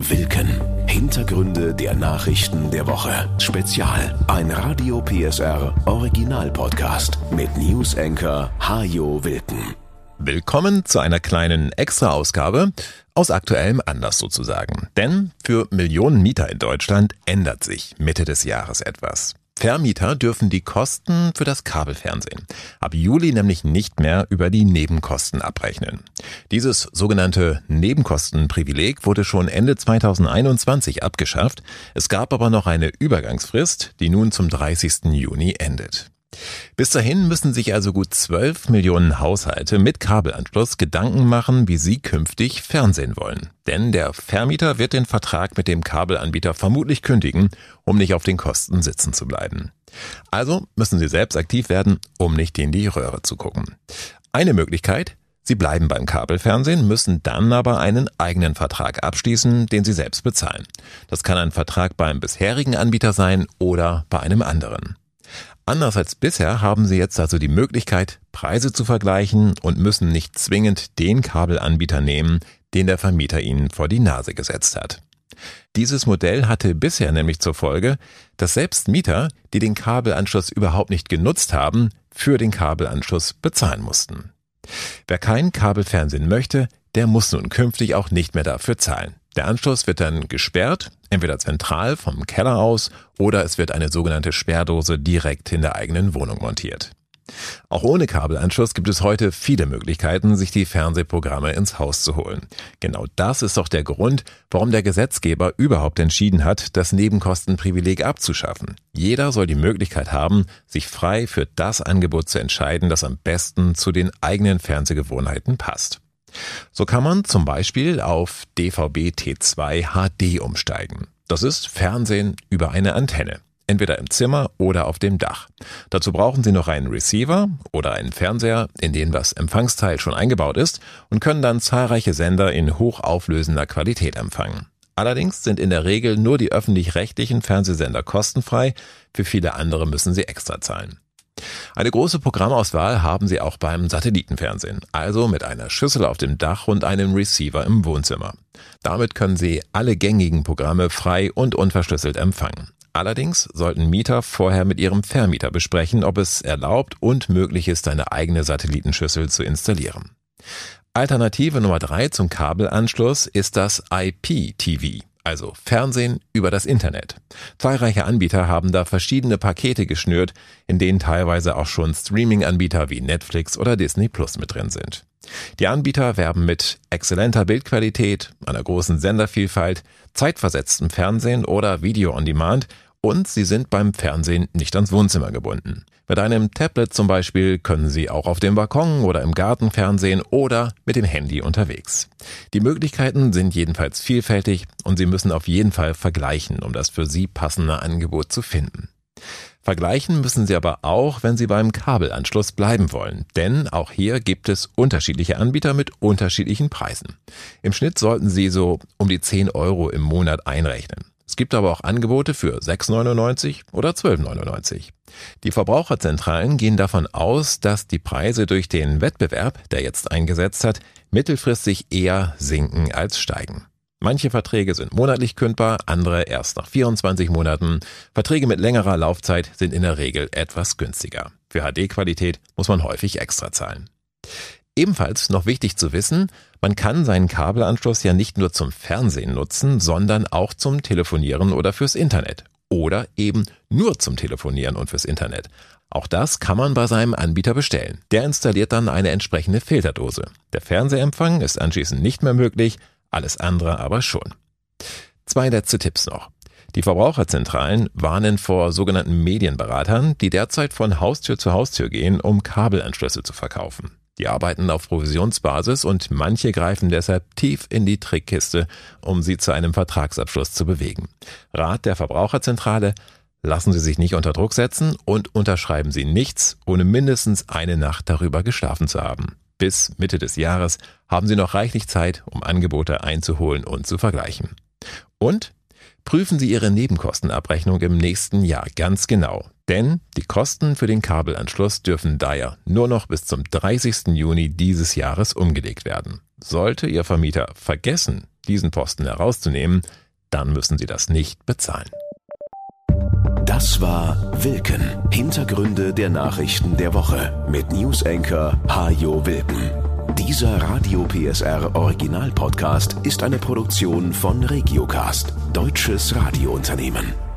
Wilken. Hintergründe der Nachrichten der Woche. Spezial. Ein Radio PSR Original Podcast mit News Hajo Wilken. Willkommen zu einer kleinen Extra-Ausgabe aus aktuellem Anlass sozusagen. Denn für Millionen Mieter in Deutschland ändert sich Mitte des Jahres etwas. Vermieter dürfen die Kosten für das Kabelfernsehen ab Juli nämlich nicht mehr über die Nebenkosten abrechnen. Dieses sogenannte Nebenkostenprivileg wurde schon Ende 2021 abgeschafft. Es gab aber noch eine Übergangsfrist, die nun zum 30. Juni endet. Bis dahin müssen sich also gut 12 Millionen Haushalte mit Kabelanschluss Gedanken machen, wie sie künftig Fernsehen wollen. Denn der Vermieter wird den Vertrag mit dem Kabelanbieter vermutlich kündigen, um nicht auf den Kosten sitzen zu bleiben. Also müssen sie selbst aktiv werden, um nicht in die Röhre zu gucken. Eine Möglichkeit, Sie bleiben beim Kabelfernsehen, müssen dann aber einen eigenen Vertrag abschließen, den Sie selbst bezahlen. Das kann ein Vertrag beim bisherigen Anbieter sein oder bei einem anderen. Anders als bisher haben Sie jetzt also die Möglichkeit, Preise zu vergleichen und müssen nicht zwingend den Kabelanbieter nehmen, den der Vermieter Ihnen vor die Nase gesetzt hat. Dieses Modell hatte bisher nämlich zur Folge, dass selbst Mieter, die den Kabelanschluss überhaupt nicht genutzt haben, für den Kabelanschluss bezahlen mussten. Wer kein Kabelfernsehen möchte, der muss nun künftig auch nicht mehr dafür zahlen. Der Anschluss wird dann gesperrt, entweder zentral vom Keller aus oder es wird eine sogenannte Sperrdose direkt in der eigenen Wohnung montiert. Auch ohne Kabelanschluss gibt es heute viele Möglichkeiten, sich die Fernsehprogramme ins Haus zu holen. Genau das ist doch der Grund, warum der Gesetzgeber überhaupt entschieden hat, das Nebenkostenprivileg abzuschaffen. Jeder soll die Möglichkeit haben, sich frei für das Angebot zu entscheiden, das am besten zu den eigenen Fernsehgewohnheiten passt. So kann man zum Beispiel auf DVB T2 HD umsteigen. Das ist Fernsehen über eine Antenne. Entweder im Zimmer oder auf dem Dach. Dazu brauchen Sie noch einen Receiver oder einen Fernseher, in den das Empfangsteil schon eingebaut ist und können dann zahlreiche Sender in hochauflösender Qualität empfangen. Allerdings sind in der Regel nur die öffentlich-rechtlichen Fernsehsender kostenfrei, für viele andere müssen Sie extra zahlen. Eine große Programmauswahl haben Sie auch beim Satellitenfernsehen, also mit einer Schüssel auf dem Dach und einem Receiver im Wohnzimmer. Damit können Sie alle gängigen Programme frei und unverschlüsselt empfangen. Allerdings sollten Mieter vorher mit ihrem Vermieter besprechen, ob es erlaubt und möglich ist, eine eigene Satellitenschüssel zu installieren. Alternative Nummer drei zum Kabelanschluss ist das IPTV also Fernsehen über das Internet. Zahlreiche Anbieter haben da verschiedene Pakete geschnürt, in denen teilweise auch schon Streaming-Anbieter wie Netflix oder Disney Plus mit drin sind. Die Anbieter werben mit exzellenter Bildqualität, einer großen Sendervielfalt, zeitversetztem Fernsehen oder Video on Demand und sie sind beim Fernsehen nicht ans Wohnzimmer gebunden. Mit einem Tablet zum Beispiel können Sie auch auf dem Balkon oder im Garten fernsehen oder mit dem Handy unterwegs. Die Möglichkeiten sind jedenfalls vielfältig und Sie müssen auf jeden Fall vergleichen, um das für Sie passende Angebot zu finden. Vergleichen müssen Sie aber auch, wenn Sie beim Kabelanschluss bleiben wollen, denn auch hier gibt es unterschiedliche Anbieter mit unterschiedlichen Preisen. Im Schnitt sollten Sie so um die 10 Euro im Monat einrechnen. Es gibt aber auch Angebote für 6,99 oder 12,99. Die Verbraucherzentralen gehen davon aus, dass die Preise durch den Wettbewerb, der jetzt eingesetzt hat, mittelfristig eher sinken als steigen. Manche Verträge sind monatlich kündbar, andere erst nach 24 Monaten. Verträge mit längerer Laufzeit sind in der Regel etwas günstiger. Für HD-Qualität muss man häufig extra zahlen. Ebenfalls noch wichtig zu wissen, man kann seinen Kabelanschluss ja nicht nur zum Fernsehen nutzen, sondern auch zum Telefonieren oder fürs Internet. Oder eben nur zum Telefonieren und fürs Internet. Auch das kann man bei seinem Anbieter bestellen. Der installiert dann eine entsprechende Filterdose. Der Fernsehempfang ist anschließend nicht mehr möglich, alles andere aber schon. Zwei letzte Tipps noch. Die Verbraucherzentralen warnen vor sogenannten Medienberatern, die derzeit von Haustür zu Haustür gehen, um Kabelanschlüsse zu verkaufen. Die arbeiten auf Provisionsbasis und manche greifen deshalb tief in die Trickkiste, um sie zu einem Vertragsabschluss zu bewegen. Rat der Verbraucherzentrale, lassen Sie sich nicht unter Druck setzen und unterschreiben Sie nichts, ohne mindestens eine Nacht darüber geschlafen zu haben. Bis Mitte des Jahres haben Sie noch reichlich Zeit, um Angebote einzuholen und zu vergleichen. Und Prüfen Sie Ihre Nebenkostenabrechnung im nächsten Jahr ganz genau. Denn die Kosten für den Kabelanschluss dürfen daher nur noch bis zum 30. Juni dieses Jahres umgelegt werden. Sollte Ihr Vermieter vergessen, Fliesenposten herauszunehmen, dann müssen Sie das nicht bezahlen. Das war Wilken. Hintergründe der Nachrichten der Woche mit Newsenker Hajo Wilken. Dieser Radio PSR Original Podcast ist eine Produktion von Regiocast, deutsches Radiounternehmen.